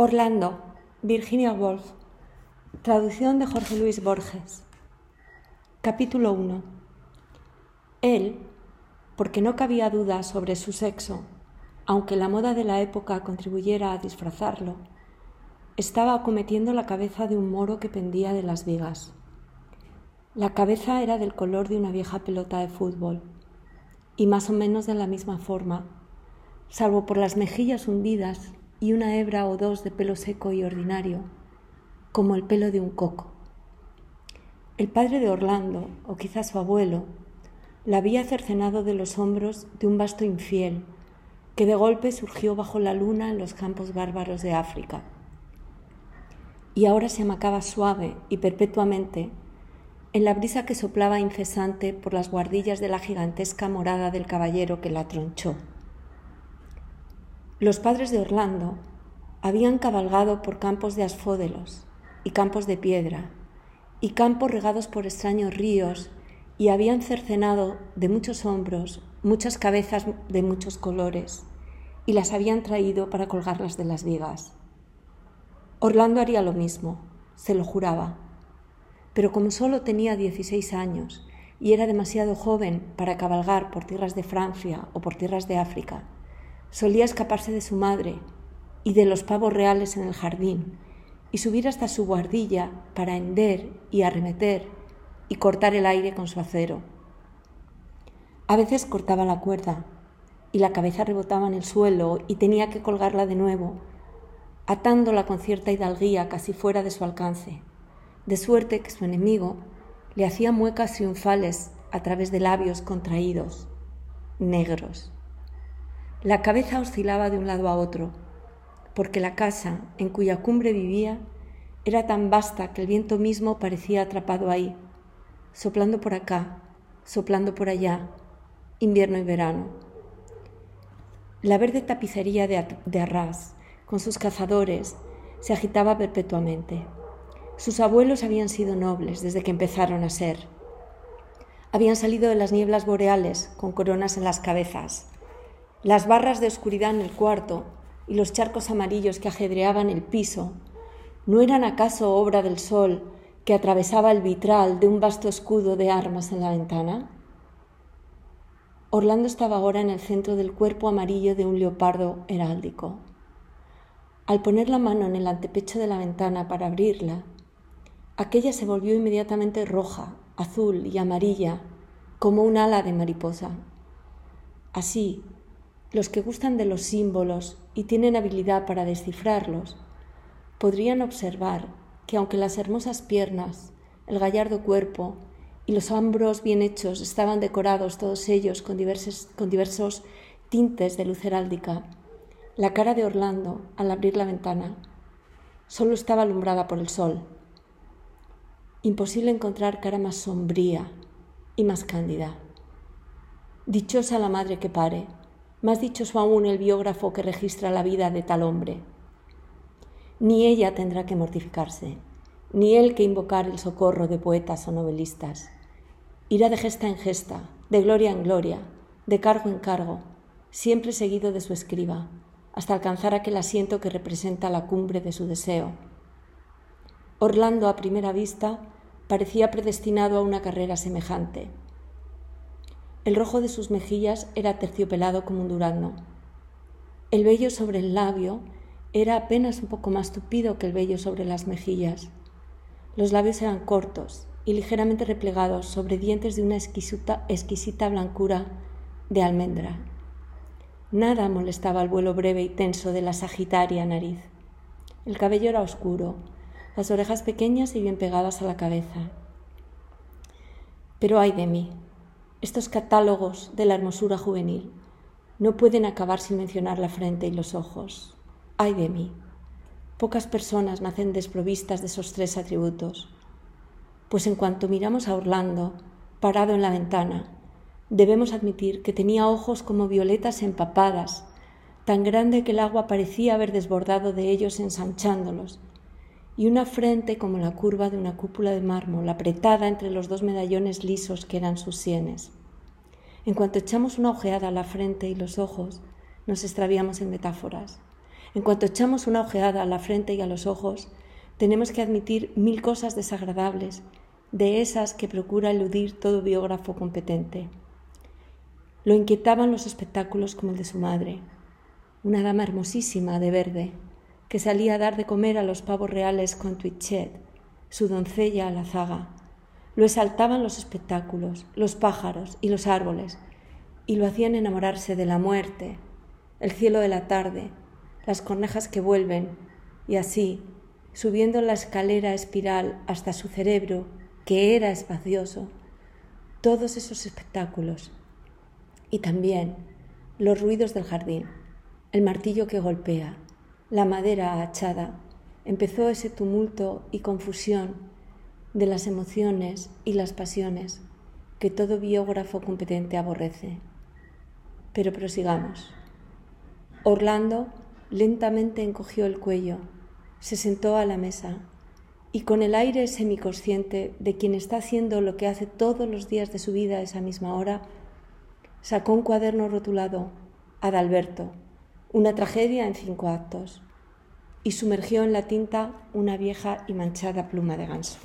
Orlando, Virginia Woolf. Traducción de Jorge Luis Borges. Capítulo 1. Él, porque no cabía duda sobre su sexo, aunque la moda de la época contribuyera a disfrazarlo, estaba acometiendo la cabeza de un moro que pendía de las vigas. La cabeza era del color de una vieja pelota de fútbol y más o menos de la misma forma, salvo por las mejillas hundidas y una hebra o dos de pelo seco y ordinario, como el pelo de un coco. El padre de Orlando, o quizás su abuelo, la había cercenado de los hombros de un vasto infiel que de golpe surgió bajo la luna en los campos bárbaros de África. Y ahora se amacaba suave y perpetuamente en la brisa que soplaba incesante por las guardillas de la gigantesca morada del caballero que la tronchó. Los padres de Orlando habían cabalgado por campos de asfódelos y campos de piedra y campos regados por extraños ríos y habían cercenado de muchos hombros muchas cabezas de muchos colores y las habían traído para colgarlas de las vigas. Orlando haría lo mismo, se lo juraba, pero como solo tenía 16 años y era demasiado joven para cabalgar por tierras de Francia o por tierras de África, Solía escaparse de su madre y de los pavos reales en el jardín y subir hasta su guardilla para hender y arremeter y cortar el aire con su acero. A veces cortaba la cuerda y la cabeza rebotaba en el suelo y tenía que colgarla de nuevo, atándola con cierta hidalguía casi fuera de su alcance, de suerte que su enemigo le hacía muecas triunfales a través de labios contraídos, negros. La cabeza oscilaba de un lado a otro, porque la casa en cuya cumbre vivía era tan vasta que el viento mismo parecía atrapado ahí, soplando por acá, soplando por allá, invierno y verano. La verde tapicería de, Arras, con sus cazadores, se agitaba perpetuamente. Sus abuelos habían sido nobles desde que empezaron a ser. Habían salido de las nieblas boreales con coronas en las cabezas las barras de oscuridad en el cuarto y los charcos amarillos que ajedreaban el piso, ¿no eran acaso obra del sol que atravesaba el vitral de un vasto escudo de armas en la ventana? Orlando estaba ahora en el centro del cuerpo amarillo de un leopardo heráldico. Al poner la mano en el antepecho de la ventana para abrirla, aquella se volvió inmediatamente roja, azul y amarilla, como un ala de mariposa. Así, los que gustan de los símbolos y tienen habilidad para descifrarlos, podrían observar que aunque las hermosas piernas, el gallardo cuerpo y los hombros bien hechos estaban decorados todos ellos con diversos, con diversos tintes de luz heráldica, la cara de Orlando, al abrir la ventana, solo estaba alumbrada por el sol. Imposible encontrar cara más sombría y más cándida. Dichosa la madre que pare, más dichoso aún el biógrafo que registra la vida de tal hombre. Ni ella tendrá que mortificarse, ni él que invocar el socorro de poetas o novelistas. Irá de gesta en gesta, de gloria en gloria, de cargo en cargo, siempre seguido de su escriba, hasta alcanzar aquel asiento que representa la cumbre de su deseo. Orlando, a primera vista, parecía predestinado a una carrera semejante el rojo de sus mejillas era terciopelado como un durazno. El vello sobre el labio era apenas un poco más tupido que el vello sobre las mejillas. Los labios eran cortos y ligeramente replegados sobre dientes de una exquisita, blancura de almendra. Nada molestaba el vuelo breve y tenso de la sagitaria nariz. El cabello era oscuro, las orejas pequeñas y bien pegadas a la cabeza. Pero ay de mí, estos catálogos de la hermosura juvenil no pueden acabar sin mencionar la frente y los ojos. Ay de mí. Pocas personas nacen desprovistas de esos tres atributos. Pues en cuanto miramos a Orlando, parado en la ventana, debemos admitir que tenía ojos como violetas empapadas, tan grande que el agua parecía haber desbordado de ellos ensanchándolos, y una frente como la curva de una cúpula de mármol apretada entre los dos medallones lisos que eran sus sienes. En cuanto echamos una ojeada a la frente y los ojos, nos extraviamos en metáforas. En cuanto echamos una ojeada a la frente y a los ojos, tenemos que admitir mil cosas desagradables, de esas que procura eludir todo biógrafo competente. Lo inquietaban los espectáculos como el de su madre, una dama hermosísima de verde, que salía a dar de comer a los pavos reales con Twitchet, su doncella a la zaga. Lo exaltaban los espectáculos, los pájaros y los árboles, y lo hacían enamorarse de la muerte, el cielo de la tarde, las cornejas que vuelven, y así, subiendo la escalera espiral hasta su cerebro, que era espacioso, todos esos espectáculos, y también los ruidos del jardín, el martillo que golpea, la madera achada, empezó ese tumulto y confusión de las emociones y las pasiones que todo biógrafo competente aborrece. Pero prosigamos. Orlando lentamente encogió el cuello, se sentó a la mesa y con el aire semiconsciente de quien está haciendo lo que hace todos los días de su vida a esa misma hora, sacó un cuaderno rotulado Adalberto una tragedia en cinco actos, y sumergió en la tinta una vieja y manchada pluma de ganso.